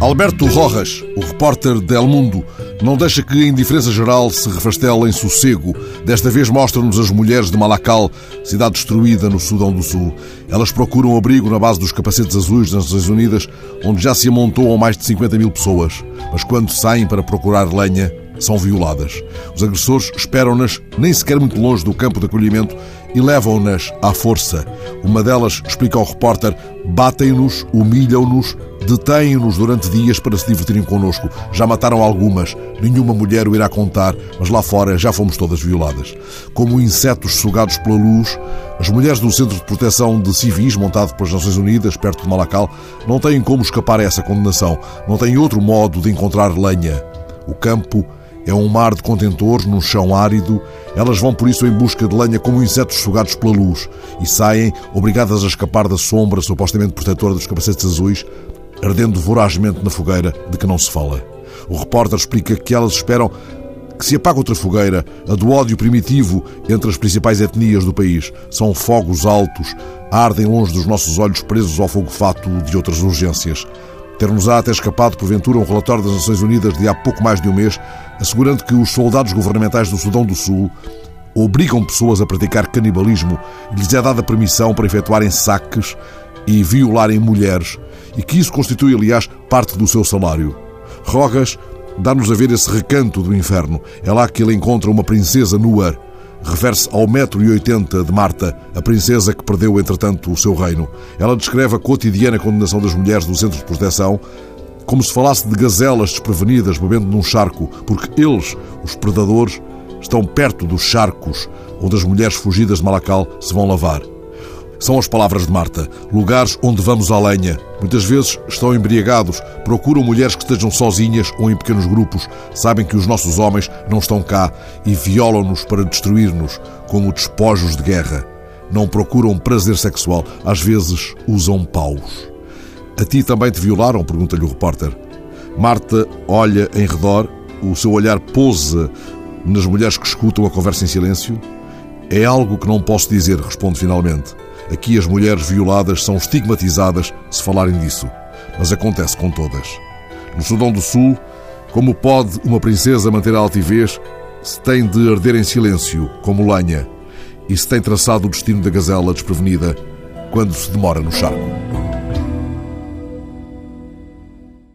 Alberto Rojas, o repórter de El Mundo, não deixa que a indiferença geral se refastele em sossego. Desta vez mostra-nos as mulheres de Malacal, cidade destruída no Sudão do Sul. Elas procuram abrigo na base dos capacetes azuis das Nações Unidas, onde já se amontoam mais de 50 mil pessoas. Mas quando saem para procurar lenha, são violadas. Os agressores esperam-nas nem sequer muito longe do campo de acolhimento e levam-nas à força. Uma delas, explica ao repórter, batem-nos, humilham-nos, detêm-nos durante dias para se divertirem connosco. Já mataram algumas, nenhuma mulher o irá contar, mas lá fora já fomos todas violadas. Como insetos sugados pela luz, as mulheres do Centro de Proteção de Civis, montado pelas Nações Unidas, perto de Malacal, não têm como escapar a essa condenação. Não têm outro modo de encontrar lenha. O campo é um mar de contentores num chão árido. Elas vão por isso em busca de lenha como insetos sugados pela luz e saem, obrigadas a escapar da sombra supostamente protetora dos capacetes azuis, ardendo vorazmente na fogueira de que não se fala. O repórter explica que elas esperam que se apague outra fogueira, a do ódio primitivo entre as principais etnias do país. São fogos altos, ardem longe dos nossos olhos presos ao fogo fato de outras urgências. Ter-nos-á até escapado, porventura, um relatório das Nações Unidas de há pouco mais de um mês, assegurando que os soldados governamentais do Sudão do Sul obrigam pessoas a praticar canibalismo e lhes é dada permissão para efetuarem saques e violarem mulheres, e que isso constitui, aliás, parte do seu salário. Rogas dá-nos a ver esse recanto do inferno. É lá que ele encontra uma princesa nua refere-se ao metro e oitenta de Marta, a princesa que perdeu, entretanto, o seu reino. Ela descreve a cotidiana condenação das mulheres do centro de proteção como se falasse de gazelas desprevenidas bebendo num charco, porque eles, os predadores, estão perto dos charcos onde as mulheres fugidas de Malacal se vão lavar. São as palavras de Marta. Lugares onde vamos à lenha. Muitas vezes estão embriagados, procuram mulheres que estejam sozinhas ou em pequenos grupos, sabem que os nossos homens não estão cá e violam-nos para destruir-nos, como despojos de guerra. Não procuram prazer sexual, às vezes usam paus. A ti também te violaram? pergunta-lhe o repórter. Marta olha em redor, o seu olhar pousa nas mulheres que escutam a conversa em silêncio. É algo que não posso dizer, responde finalmente. Aqui as mulheres violadas são estigmatizadas se falarem disso, mas acontece com todas. No Sudão do Sul, como pode uma princesa manter a altivez se tem de arder em silêncio, como lenha, e se tem traçado o destino da gazela desprevenida quando se demora no charco?